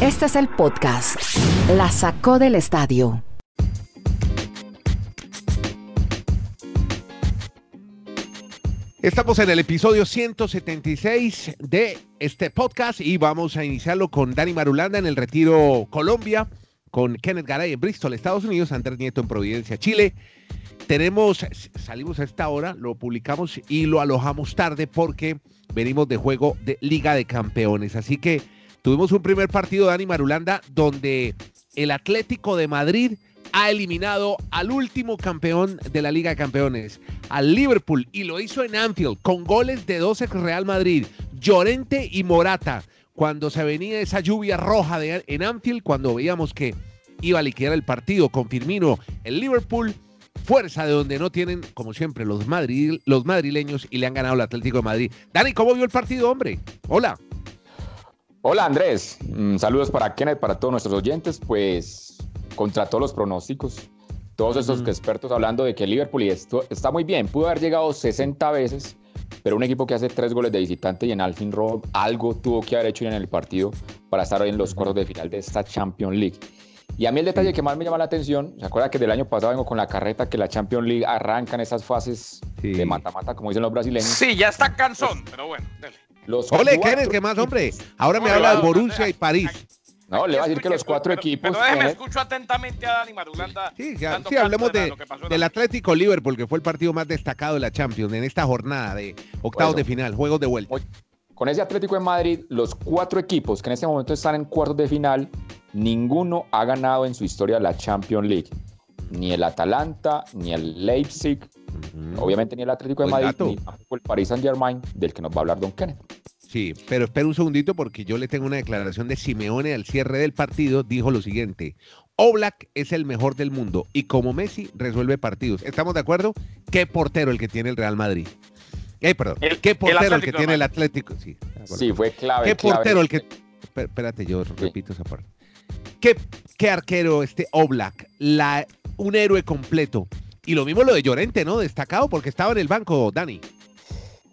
Este es el podcast. La sacó del estadio. Estamos en el episodio 176 de este podcast y vamos a iniciarlo con Dani Marulanda en el Retiro Colombia, con Kenneth Garay en Bristol, Estados Unidos, Andrés Nieto en Providencia, Chile. Tenemos, salimos a esta hora, lo publicamos y lo alojamos tarde porque venimos de juego de Liga de Campeones. Así que tuvimos un primer partido, Dani Marulanda, donde el Atlético de Madrid ha eliminado al último campeón de la Liga de Campeones, al Liverpool, y lo hizo en Anfield con goles de 12 Real Madrid, Llorente y Morata. Cuando se venía esa lluvia roja de, en Anfield, cuando veíamos que iba a liquidar el partido con Firmino, el Liverpool, fuerza de donde no tienen, como siempre, los, Madrid, los madrileños y le han ganado al Atlético de Madrid. Dani, ¿cómo vio el partido, hombre? Hola. Hola Andrés, mm, saludos para Kenneth, para todos nuestros oyentes. Pues contra todos los pronósticos. Todos esos expertos hablando de que Liverpool y esto está muy bien, pudo haber llegado 60 veces, pero un equipo que hace tres goles de visitante y en Alfin Road algo tuvo que haber hecho en el partido para estar hoy en los cuartos de final de esta Champions League. Y a mí el detalle que más me llama la atención, ¿se acuerda que del año pasado vengo con la carreta que la Champions League arranca en esas fases de mata-mata, como dicen los brasileños? Sí, ya está cansón, pero bueno, dale. Los Ole, ¿qué más, hombre? Ahora me habla de Borussia y París. No, le va a decir que los cuatro equipos. Pero déjeme, escucho atentamente a Dani Marulanda. Sí, sí hablemos de, del Atlético Liverpool, que fue el partido más destacado de la Champions en esta jornada de octavos de final, juegos de vuelta. Con ese Atlético de Madrid, los cuatro equipos que en este momento están en cuartos de final, ninguno ha ganado en su historia la Champions League. Ni el Atalanta, ni el Leipzig, obviamente ni el Atlético de Madrid, ni tampoco el Paris Saint Germain, del que nos va a hablar Don Kenneth. Sí, pero espera un segundito porque yo le tengo una declaración de Simeone al cierre del partido. Dijo lo siguiente: Oblak es el mejor del mundo y como Messi resuelve partidos. ¿Estamos de acuerdo? ¿Qué portero el que tiene el Real Madrid? Eh, perdón. ¿Qué portero el, que tiene el Atlético? Sí, sí fue clave. ¿Qué portero el que.? Espérate, yo repito esa parte. ¿Qué, ¿Qué, arquero este Oblak? La, un héroe completo. Y lo mismo lo de Llorente, ¿no? Destacado porque estaba en el banco, Dani.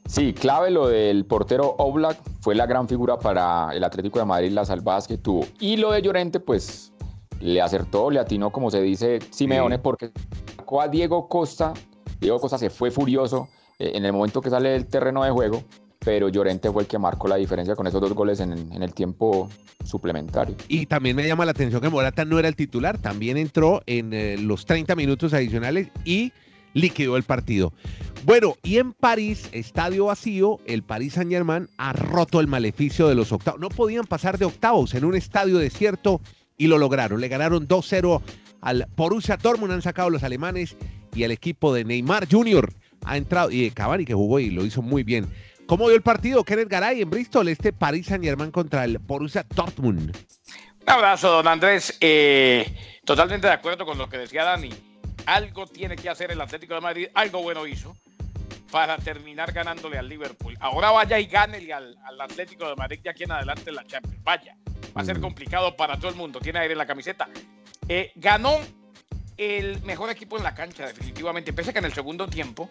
Sí, clave lo del portero Oblak, fue la gran figura para el Atlético de Madrid, las salvadas que tuvo. Y lo de Llorente, pues le acertó, le atinó, como se dice Simeone, porque sacó a Diego Costa. Diego Costa se fue furioso eh, en el momento que sale del terreno de juego, pero Llorente fue el que marcó la diferencia con esos dos goles en, el tiempo suplementario. Y también me llama la atención que Morata no era el titular, también entró en eh, los 30 minutos adicionales y liquidó el partido. Bueno, y en París, estadio vacío, el Paris Saint Germain ha roto el maleficio de los octavos. No podían pasar de octavos en un estadio desierto y lo lograron. Le ganaron 2-0 al Borussia Dortmund, han sacado los alemanes y el equipo de Neymar Jr. ha entrado y de Cavani que jugó y lo hizo muy bien. ¿Cómo vio el partido Kenneth Garay en Bristol, este Paris Saint Germain contra el Borussia Dortmund? Un abrazo, don Andrés. Eh, totalmente de acuerdo con lo que decía Dani algo tiene que hacer el Atlético de Madrid, algo bueno hizo para terminar ganándole al Liverpool. Ahora vaya y gánele al, Atlético de Madrid de aquí en adelante en la Champions. Vaya, va a ser mm. complicado para todo el mundo. Tiene aire en la camiseta. Eh, ganó el mejor equipo en la cancha, definitivamente. Pese a que en el segundo tiempo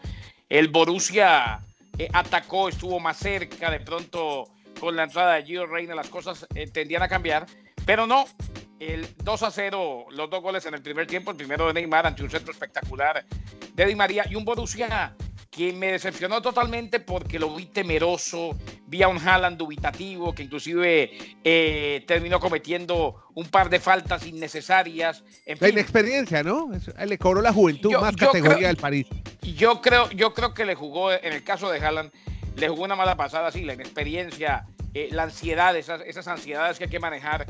el Borussia eh, atacó, estuvo más cerca. De pronto, con la entrada de Gio Reina, las cosas eh, tendían a cambiar. Pero no, el 2 a 0, los dos goles en el primer tiempo, el primero de Neymar ante un centro espectacular de Di María y un Borussia que me decepcionó totalmente porque lo vi temeroso, vi a un Haaland dubitativo que inclusive eh, terminó cometiendo un par de faltas innecesarias. En la inexperiencia, ¿no? Le cobró la juventud más categoría del París. Yo creo, yo creo que le jugó, en el caso de Haaland, le jugó una mala pasada, sí, la inexperiencia, eh, la ansiedad, esas, esas ansiedades que hay que manejar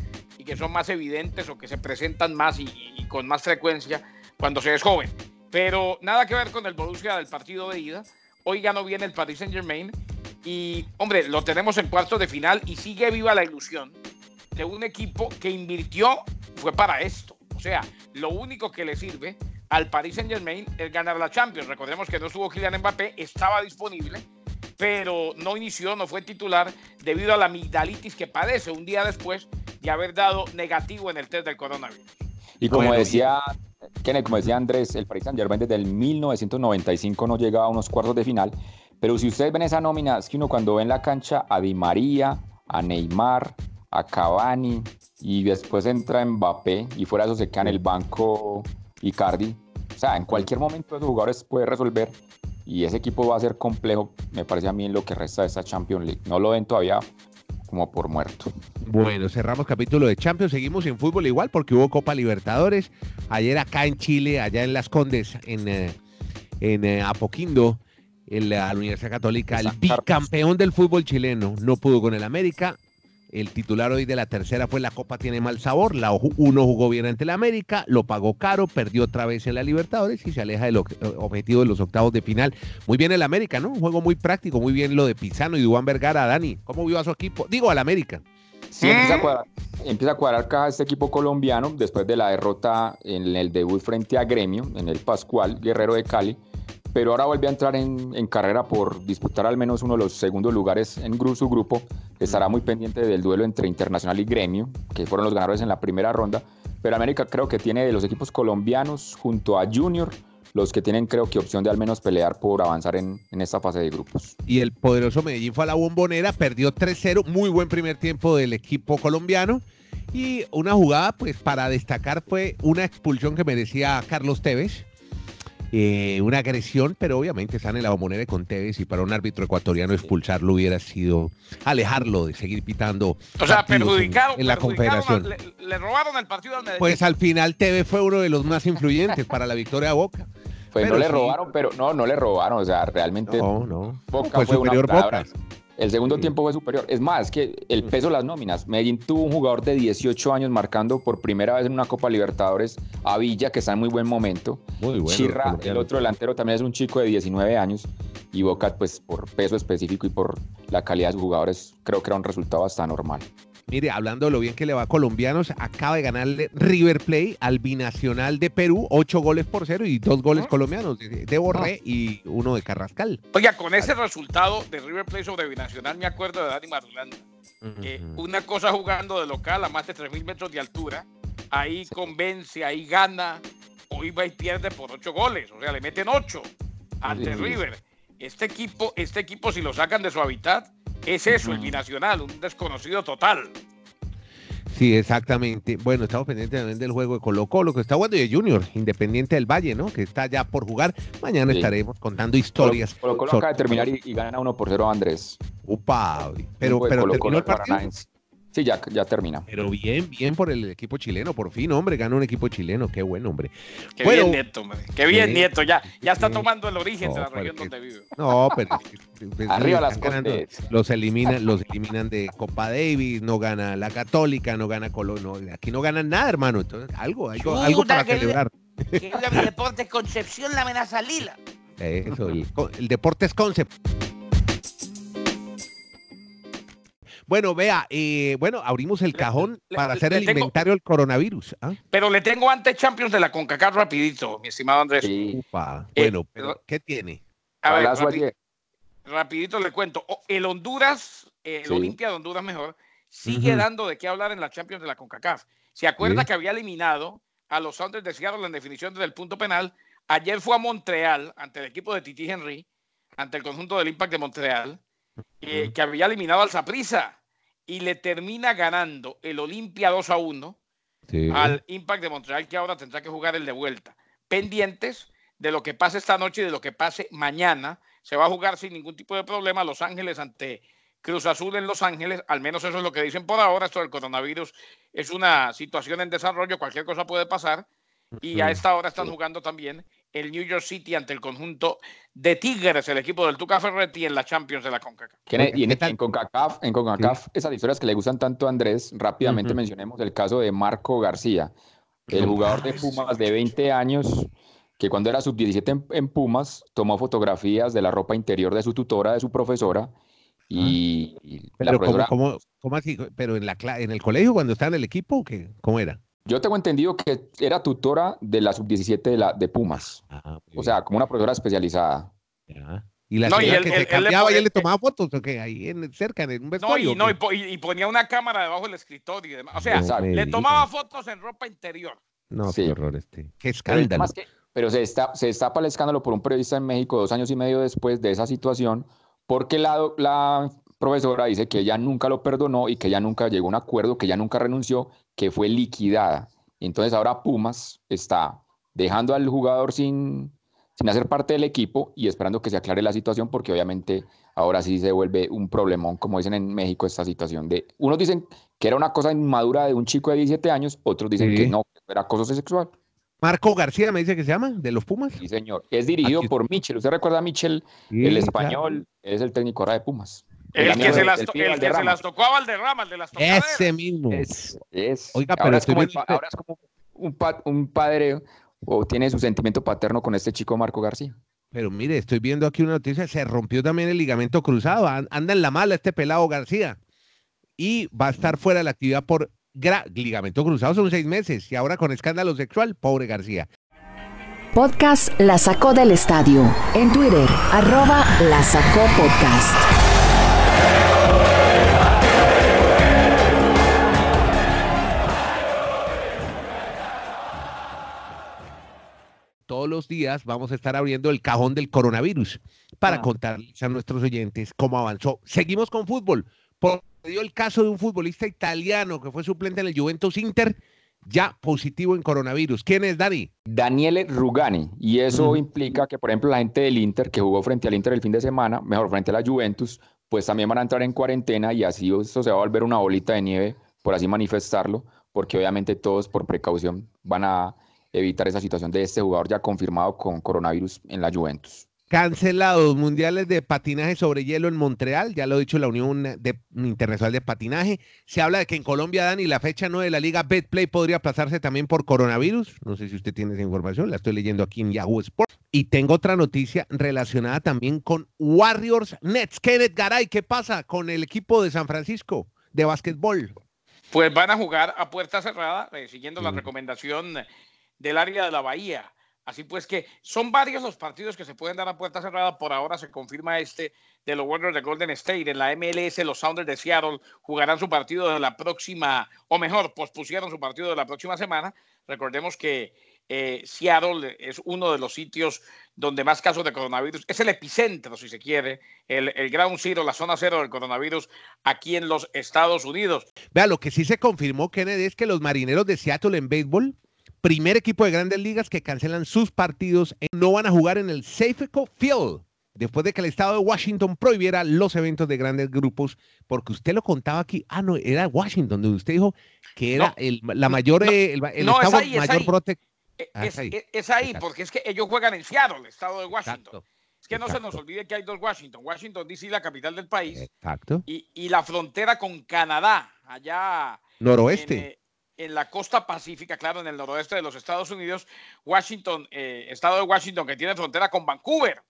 que son más evidentes o que se presentan más y, con más frecuencia cuando se es joven. Pero nada que ver con el Borussia del partido de ida. Hoy ya no viene el Paris Saint Germain y, hombre, lo tenemos en cuartos de final y sigue viva la ilusión de un equipo que invirtió, fue para esto. O sea, lo único que le sirve al Paris Saint Germain es ganar la Champions. Recordemos que no estuvo Kylian Mbappé, estaba disponible, pero no inició, no fue titular debido a la amigdalitis que padece un día después de haber dado negativo en el test del coronavirus. Y como decía como decía Andrés, el Paris Saint Germain desde el 1995 no llegaba a unos cuartos de final, pero si ustedes ven esa nómina, es que uno cuando ve en la cancha a Di María, a Neymar, a Cavani, y después entra Mbappé y fuera de eso se queda en el banco Icardi. O sea, en cualquier momento esos jugadores puede resolver y ese equipo va a ser complejo, me parece a mí, en lo que resta de esta Champions League. No lo ven todavía como por muerto. Bueno, cerramos capítulo de Champions, seguimos en fútbol igual porque hubo Copa Libertadores. Ayer acá en Chile, allá en Las Condes, en, eh, en eh, Apoquindo, en la Universidad Católica, el bicampeón del fútbol chileno, no pudo con el América, el titular hoy de la tercera fue la Copa tiene mal sabor. La uno jugó bien ante la América, lo pagó caro, perdió otra vez en la Libertadores y se aleja del objetivo de los octavos de final. Muy bien el América, ¿no? Un juego muy práctico, muy bien lo de Pizano y Dubán Vergara. Dani, ¿cómo vio a su equipo? Digo, al América. Sí, empieza a, cuadrar, empieza a cuadrar caja este equipo colombiano después de la derrota en el debut frente a Gremio, en el Pascual Guerrero de Cali pero ahora vuelve a entrar en, carrera por disputar al menos uno de los segundos lugares en su grupo. Estará muy pendiente del duelo entre Internacional y Gremio, que fueron los ganadores en la primera ronda. Pero América creo que tiene de los equipos colombianos junto a Junior los que tienen creo que opción de al menos pelear por avanzar en, en esta fase de grupos. Y el poderoso Medellín fue a la bombonera, perdió 3-0, muy buen primer tiempo del equipo colombiano. Y una jugada, pues para destacar, fue una expulsión que merecía Carlos Tevez eh, una agresión, pero obviamente están en la bombonera con Tevez y para un árbitro ecuatoriano expulsarlo hubiera sido alejarlo de seguir pitando. O sea, perjudicado en, la confederación. Le, robaron el partido al Medellín. Pues al final Tevez fue uno de los más influyentes para la victoria de Boca. Pues no le robaron, pero no, no le robaron, o sea, realmente no, no. Boca fue, fue superior Boca. El segundo tiempo fue superior. Es más, que el peso de las nóminas. Medellín tuvo un jugador de 18 años marcando por primera vez en una Copa Libertadores a Villa, que está en muy buen momento. Muy bueno. Chirra, el otro delantero, también es un chico de 19 años. Y Boca, pues por peso específico y por la calidad de sus jugadores, creo que era un resultado hasta normal. Mire, hablando de lo bien que le va a colombianos, acaba de ganarle River Play al binacional de Perú, ocho goles por cero y dos goles colombianos, de Borré y uno de Carrascal. Oiga, con ese resultado de River Play sobre binacional, me acuerdo de Dani Marulanda. una cosa jugando de local a más de 3.000 metros de altura, ahí convence, ahí gana, hoy va y pierde por ocho goles, o sea, le meten ocho ante River. Este equipo, este equipo, si lo sacan de su hábitat, es eso, el binacional, un desconocido total. Sí, exactamente. Bueno, estamos pendientes también del juego de Colo Colo, que está jugando de Junior, Independiente del Valle, ¿no? Que está ya por jugar. Mañana estaremos contando historias. Colo Colo acaba de terminar y, gana uno por cero a Andrés. Upa, pero, pero terminó el partido. Sí, ya, ya termina. Pero bien, bien por el equipo chileno, por fin, hombre, gana un equipo chileno, qué buen hombre. Qué bien, Nieto, hombre. Qué bien, Nieto, ya, ya está tomando el origen de la región donde vive. No, pero arriba las los eliminan, los eliminan de Copa Davis, no gana la Católica, no gana Colón, no, aquí no ganan nada, hermano. Entonces, algo, algo, algo para celebrar. Que el deporte Concepción la amenaza lila. Eso, el, el deporte es Concept. Bueno, vea, eh, bueno, abrimos el cajón para hacer el inventario del coronavirus. ¿ah? Pero le tengo antes Champions de la CONCACAF rapidito, mi estimado Andrés. Eh, bueno, pero ¿qué tiene? A ver, rapidito le cuento. El Honduras, el Olimpia de Honduras mejor, sigue dando de qué hablar en la Champions de la CONCACAF. Se acuerda que había eliminado a los Sounders de Seattle en definición del punto penal. Ayer fue a Montreal ante el equipo de Titi Henry, ante el conjunto del Impact de Montreal eh, que había eliminado al Saprissa y le termina ganando el Olimpia 2 a 1 al Impact de Montreal, que ahora tendrá que jugar el de vuelta. Pendientes de lo que pase esta noche y de lo que pase mañana. Se va a jugar sin ningún tipo de problema Los Ángeles ante Cruz Azul en Los Ángeles, al menos eso es lo que dicen por ahora. Esto del coronavirus es una situación en desarrollo, cualquier cosa puede pasar. Y a esta hora están jugando también el New York City ante el conjunto de Tigres, el equipo del Tuca Ferretti en la Champions de la CONCACAF. Y en, CONCACAF, en CONCACAF esas historias que le gustan tanto a Andrés, rápidamente mencionemos el caso de Marco García, el jugador de Pumas de 20 años que cuando era sub-17 en, Pumas tomó fotografías de la ropa interior de su tutora, de su profesora, y, pero la profesora... ¿cómo, así? ¿Pero en, la, en el colegio cuando estaba en el equipo? ¿qué? ¿Cómo era? Yo tengo entendido que era tutora de la sub-17 de, la, de Pumas. Ah, o sea, como una profesora especializada. Y la señora que se cambiaba y él le tomaba fotos, ¿o Ahí en, cerca, en un vestuario. No, y, ponía una cámara debajo del escritorio y demás. O sea, le tomaba fotos en ropa interior. No, qué horror este. Qué escándalo. Pero, se, está, se destapa el escándalo por un periodista en México dos años y medio después de esa situación, porque la, la profesora dice que ella nunca lo perdonó y que ella nunca llegó a un acuerdo, que ella nunca renunció, que fue liquidada. Entonces ahora Pumas está dejando al jugador sin, sin hacer parte del equipo y esperando que se aclare la situación porque obviamente ahora sí se vuelve un problemón, como dicen en México, esta situación de... Unos dicen que era una cosa inmadura de un chico de 17 años, otros dicen que no, era acoso sexual. Marco García me dice que se llama, de los Pumas. Sí, señor. Es dirigido por Michel. ¿Usted recuerda a Michel, el español? Es el técnico ahora de Pumas. El, que, se las, tocó a Valderrama, el de las tocaderas. Ese mismo. Es, Oiga, pero ahora, es como, ahora es como un, un padre o tiene su sentimiento paterno con este chico Marco García. Pero mire, estoy viendo aquí una noticia, se rompió también el ligamento cruzado, anda en la mala este pelado García y va a estar fuera de la actividad por ligamento cruzado, son seis meses y ahora con escándalo sexual, pobre García. Podcast La Sacó del Estadio, en Twitter, arroba La Sacó Podcast. Todos los días vamos a estar abriendo el cajón del coronavirus para ah. contarles a nuestros oyentes cómo avanzó. Seguimos con fútbol. Por dio el caso de un futbolista italiano que fue suplente en el Juventus Inter, ya positivo en coronavirus. ¿Quién es, Dani? Daniele Rugani. Y eso implica que, por ejemplo, la gente del Inter que jugó frente al Inter el fin de semana, mejor frente a la Juventus, pues también van a entrar en cuarentena y así eso se va a volver una bolita de nieve, por así manifestarlo, porque obviamente todos por precaución van a evitar esa situación de este jugador ya confirmado con coronavirus en la Juventus. Cancelados mundiales de patinaje sobre hielo en Montreal, ya lo ha dicho la Unión Internacional de Patinaje. Se habla de que en Colombia, Dani, la fecha no de la Liga Betplay podría aplazarse también por coronavirus. No sé si usted tiene esa información, la estoy leyendo aquí en Yahoo Sports. Y tengo otra noticia relacionada también con Warriors Nets. Kenneth Garay, ¿qué pasa con el equipo de San Francisco de básquetbol? Pues van a jugar a puerta cerrada, eh, siguiendo la recomendación del área de la Bahía. Así pues que son varios los partidos que se pueden dar a puerta cerrada. Por ahora se confirma este de los Warriors de Golden State. En la MLS los Sounders de Seattle jugarán su partido de la próxima, o mejor, pospusieron su partido de la próxima semana. Recordemos que eh, Seattle es uno de los sitios donde más casos de coronavirus, es el epicentro, si se quiere, el, el ground zero, la zona cero del coronavirus aquí en los Estados Unidos. Vea, lo que sí se confirmó, Kennedy, es que los marineros de Seattle en béisbol primer equipo de grandes ligas que cancelan sus partidos y no van a jugar en el Safeco Field después de que el estado de Washington prohibiera los eventos de grandes grupos, porque usted lo contaba aquí, ah, no, era Washington, donde usted dijo que era el, la mayor, eh, el, estado mayor protector. E, ah, es, es, ahí, porque es que ellos juegan en Seattle, el estado de Washington. Es que no se nos olvide que hay dos Washington. Washington DC, la capital del país. Exacto. Y, y la frontera con Canadá, allá. Noroeste. Eh, en la costa pacífica, claro, en el noroeste de los Estados Unidos, Washington, eh, estado de Washington, que tiene frontera con Vancouver,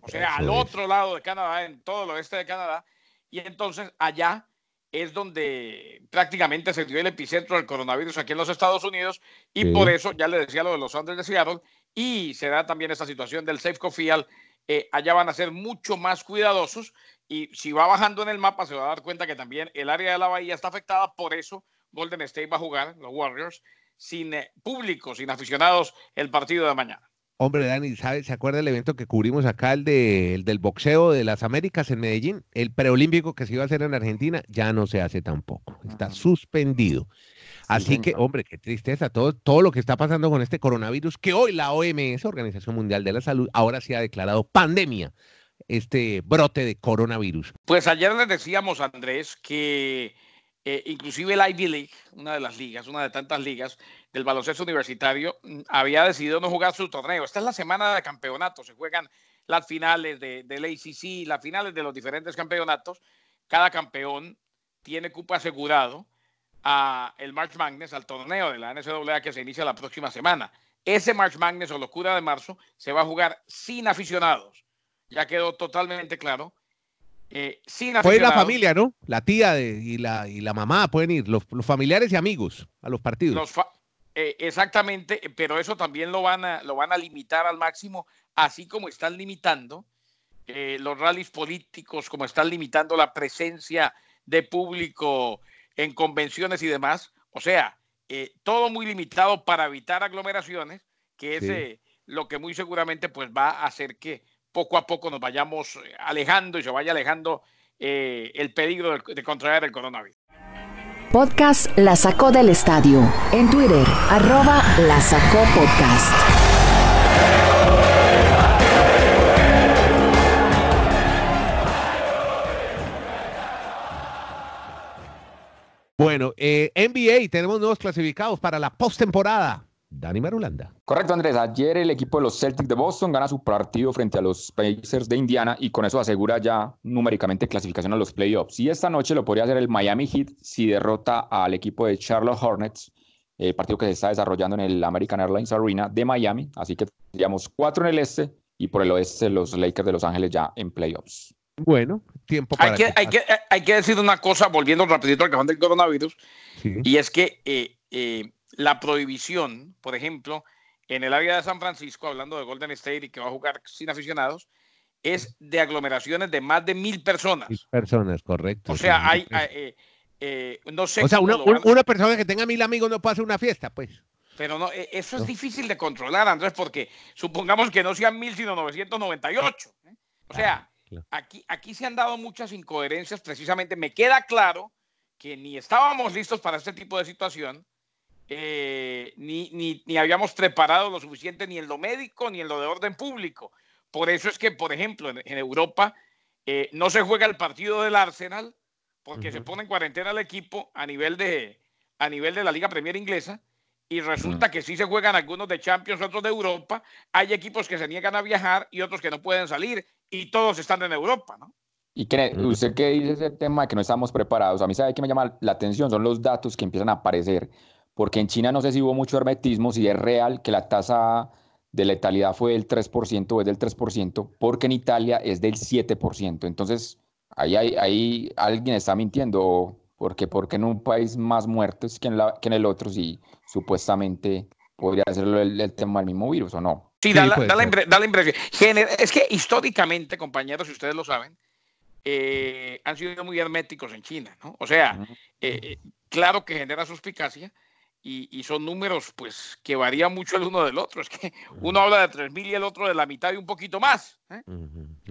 o sea, al otro lado de Canadá, en todo el oeste de Canadá, y entonces allá es donde prácticamente se dio el epicentro del coronavirus aquí en los Estados Unidos, y por eso, ya le decía lo de los Andes de Seattle, y se da también esta situación del Safe Field, eh, allá van a ser mucho más cuidadosos, y si va bajando en el mapa se va a dar cuenta que también el área de la bahía está afectada, por eso Golden State va a jugar, los Warriors, sin eh, público, sin aficionados, el partido de mañana. Hombre, Dani, ¿sabe, ¿se acuerda del evento que cubrimos acá, el, de, del boxeo de las Américas en Medellín? El preolímpico que se iba a hacer en Argentina ya no se hace tampoco, está suspendido. Así que, hombre, qué tristeza todo, todo lo que está pasando con este coronavirus, que hoy la OMS, Organización Mundial de la Salud, ahora sí ha declarado pandemia, este brote de coronavirus. Pues ayer les decíamos, Andrés, que eh, inclusive el Ivy League, una de las ligas, una de tantas ligas del baloncesto universitario, mm, había decidido no jugar su torneo. Esta es la semana de campeonato, se juegan las finales de, del ACC, las finales de los diferentes campeonatos. Cada campeón tiene cupo asegurado a el March Magnus, al torneo de la NCAA que se inicia la próxima semana. Ese March Magnus o locura de marzo se va a jugar sin aficionados. Ya quedó totalmente claro eh, Puede ir la familia, ¿no? La tía y, la, y la mamá pueden ir, los, familiares y amigos a los partidos. Eh, exactamente, pero eso también lo van, a, lo van a limitar al máximo, así como están limitando eh, los rallies políticos, como están limitando la presencia de público en convenciones y demás. O sea, todo muy limitado para evitar aglomeraciones, que es lo que muy seguramente pues va a hacer que poco a poco nos vayamos eh, alejando y se vaya alejando eh, el peligro de, de contraer el coronavirus. Podcast La Sacó del Estadio. En Twitter, arroba La Sacó Podcast. Bueno, eh, NBA, tenemos nuevos clasificados para la postemporada. Dani Marulanda. Correcto, Andrés. Ayer el equipo de los Celtics de Boston gana su partido frente a los Pacers de Indiana y con eso asegura ya numéricamente clasificación a los playoffs. Y esta noche lo podría hacer el Miami Heat si derrota al equipo de Charlotte Hornets, el partido que se está desarrollando en el American Airlines Arena de Miami. Así que tendríamos cuatro en el este y por el oeste los Lakers de Los Ángeles ya en playoffs. Bueno, tiempo para hay que, hay que, hay que decir una cosa, volviendo rapidito al cajón del coronavirus, Sí. y es que eh, eh, la prohibición, por ejemplo, en el área de San Francisco, hablando de Golden State y que va a jugar sin aficionados, es de aglomeraciones de más de mil personas. Seis personas, correcto. O sea, sí. hay, eh, eh, no sé O sea, una, van persona que tenga mil amigos no puede hacer una fiesta, pues. pero no, eh, eso es No. difícil de controlar, Andrés, porque supongamos que no sean mil, sino 998. ¿eh? O sea, Claro. aquí, aquí se han dado muchas incoherencias, precisamente. Me queda claro que ni estábamos listos para este tipo de situación, eh, ni, ni, ni habíamos preparado lo suficiente ni en lo médico ni en lo de orden público. Por eso es que, por ejemplo, en, en Europa eh, no se juega el partido del Arsenal porque se pone en cuarentena el equipo a nivel de, a nivel de la Liga Premier Inglesa y resulta que sí se juegan algunos de Champions, otros de Europa. Hay equipos que se niegan a viajar y otros que no pueden salir y todos están en Europa, ¿no? Y que, usted que dice ese tema de que no estamos preparados, a mí sabe que me llama la atención, son los datos que empiezan a aparecer, porque en China no sé si hubo mucho hermetismo, si es real que la tasa de letalidad fue del 3% o es del 3%, porque en Italia es del 7%. Entonces, ahí, hay- ahí alguien está mintiendo, porque, porque en un país más muertes que en, la, que en el otro, si supuestamente podría ser el, el tema del mismo virus o no. Sí, Sí, da, la, puede da la da la impresión. Gener- es que históricamente, compañeros, si ustedes lo saben, eh, han sido muy herméticos en China, ¿no? O sea, eh, eh, claro que genera suspicacia y, y son números, pues, que varían mucho el uno del otro. Es que uno habla de 3.000 y el otro de la mitad y un poquito más. ¿eh?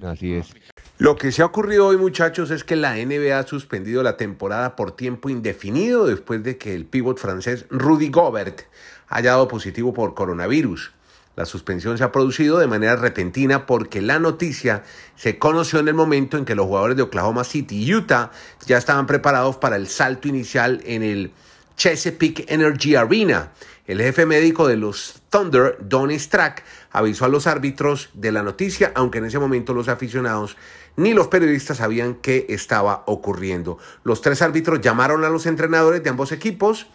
Así es. Lo que se ha ocurrido hoy, muchachos, es que la NBA ha suspendido la temporada por tiempo indefinido después de que el pívot francés Rudy Gobert haya dado positivo por coronavirus. La suspensión se ha producido de manera repentina porque la noticia se conoció en el momento en que los jugadores de Oklahoma City y Utah ya estaban preparados para el salto inicial en el Chesapeake Energy Arena. El jefe médico de los Thunder, Donny Strack, avisó a los árbitros de la noticia, aunque en ese momento los aficionados ni los periodistas sabían qué estaba ocurriendo. Los tres árbitros llamaron a los entrenadores de ambos equipos.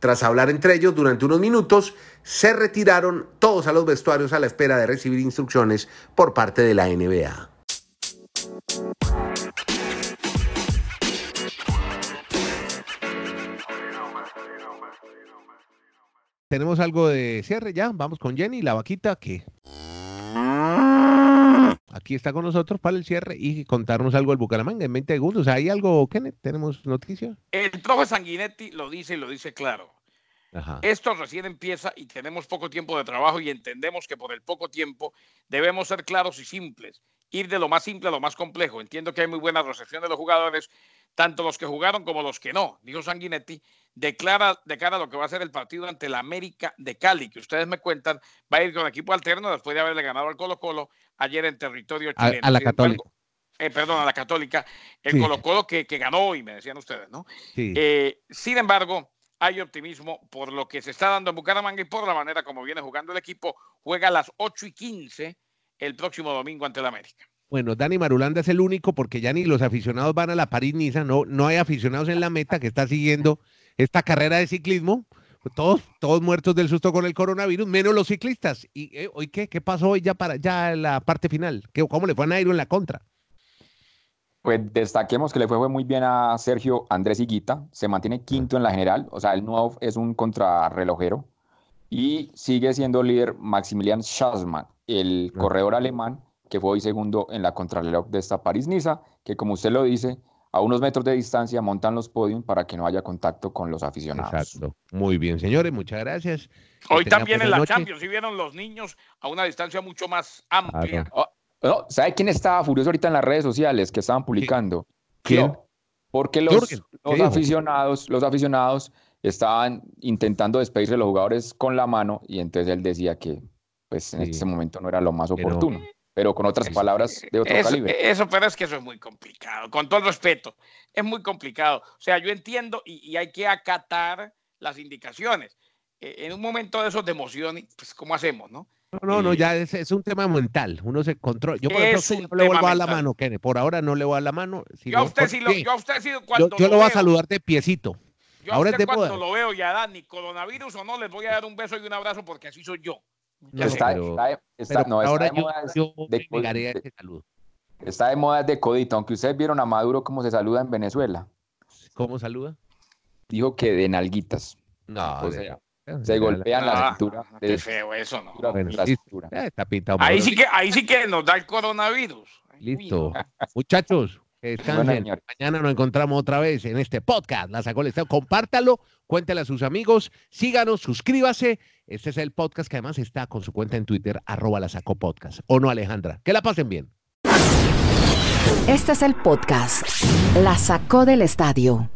Tras hablar entre ellos durante unos minutos, se retiraron todos a los vestuarios a la espera de recibir instrucciones por parte de la NBA. Tenemos algo de cierre ya. Vamos con Jenny, la vaquita que aquí está con nosotros para el cierre y contarnos algo del Bucaramanga en 20 segundos. ¿Hay algo, Kenneth? ¿Tenemos noticia? El profe Sanguinetti lo dice y lo dice claro. Ajá. Esto recién empieza y tenemos poco tiempo de trabajo y entendemos que por el poco tiempo debemos ser claros y simples, ir de lo más simple a lo más complejo. Entiendo que hay muy buena recepción de los jugadores, tanto los que jugaron como los que no. Dijo Sanguinetti, declara de cara a lo que va a ser el partido ante la América de Cali, que ustedes me cuentan, va a ir con equipo alterno después de haberle ganado al Colo Colo ayer en territorio chileno. a la Católica. eh, perdón, a la Católica, el Sí. Colo Colo que, que ganó hoy, me decían ustedes, ¿no? Sí. Eh, sin embargo, hay optimismo por lo que se está dando en Bucaramanga y por la manera como viene jugando el equipo. Juega a las 8 y 15 el próximo domingo ante el América. Bueno, Dani Marulanda es el único porque ya ni los aficionados van a la París-Niza, no, no hay aficionados en la meta que está siguiendo esta carrera de ciclismo. Todos, todos muertos del susto con el coronavirus, menos los ciclistas. ¿Y eh, hoy qué? ¿Qué pasó hoy ya para ya en la parte final? ¿Qué, ¿Cómo le fue a Nairo en la contra? Pues destaquemos que le fue, fue muy bien a Sergio Andrés Higuita, se mantiene quinto en la general, o sea, el nuevo es un contrarrelojero y sigue siendo líder Maximilian Schatzmann, el Ah. corredor alemán que fue hoy segundo en la contrarreloj de esta París-Niza, que como usted lo dice, a unos metros de distancia montan los podios para que no haya contacto con los aficionados. Exacto. Muy bien, señores, muchas gracias. Hoy también en la noche. Champions, si vieron los niños a una distancia mucho más amplia. Claro. Oh, no, ¿Sabe quién estaba furioso ahorita en las redes sociales que estaban publicando? ¿Quién? No, porque los, Jürgen, ¿qué los aficionados, los aficionados estaban intentando despedirse de los jugadores con la mano y entonces él decía que pues en Sí. este momento no era lo más oportuno, pero con otras palabras de otro Eso, calibre. eso, pero es que eso es muy complicado, con todo el respeto, es muy complicado. O sea, yo entiendo y, y hay que acatar las indicaciones. Eh, en un momento de esos de emoción, pues, ¿cómo hacemos, no? No, no, no, ya es, es un tema mental. Uno se controla. Yo, por ejemplo, no le vuelvo a la mano, Kenneth. Por ahora no le voy a dar la mano. Yo a usted sí lo, porque yo a usted cuando yo lo voy a saludar de piecito. Yo a Ahora es usted de cuando moda. lo veo y a Dani, coronavirus o no, les voy a dar un beso y un abrazo porque así soy yo. Ya No, está, pero- está de- está- Pero no, por está ahora de yo, de me de- ese saludo. está de moda de codito, aunque ustedes vieron a Maduro cómo se saluda en Venezuela. ¿Cómo saluda? Dijo que de nalguitas. No, O de- sea, de- se de- golpean la Ah, cintura. qué de- feo eso, ¿no? Bueno, la. Eh, está pintado. Ahí sí que, ahí sí que nos da el coronavirus. Listo. Muchachos, descansen. Mañana nos encontramos otra vez en este podcast. La sacó el Estado. Compártalo, cuéntale a sus amigos, síganos, suscríbase. Este es el podcast que además está con su cuenta en Twitter, arroba la sacó podcast. ¿O no, Alejandra? Que la pasen bien. Este es el podcast La sacó del estadio.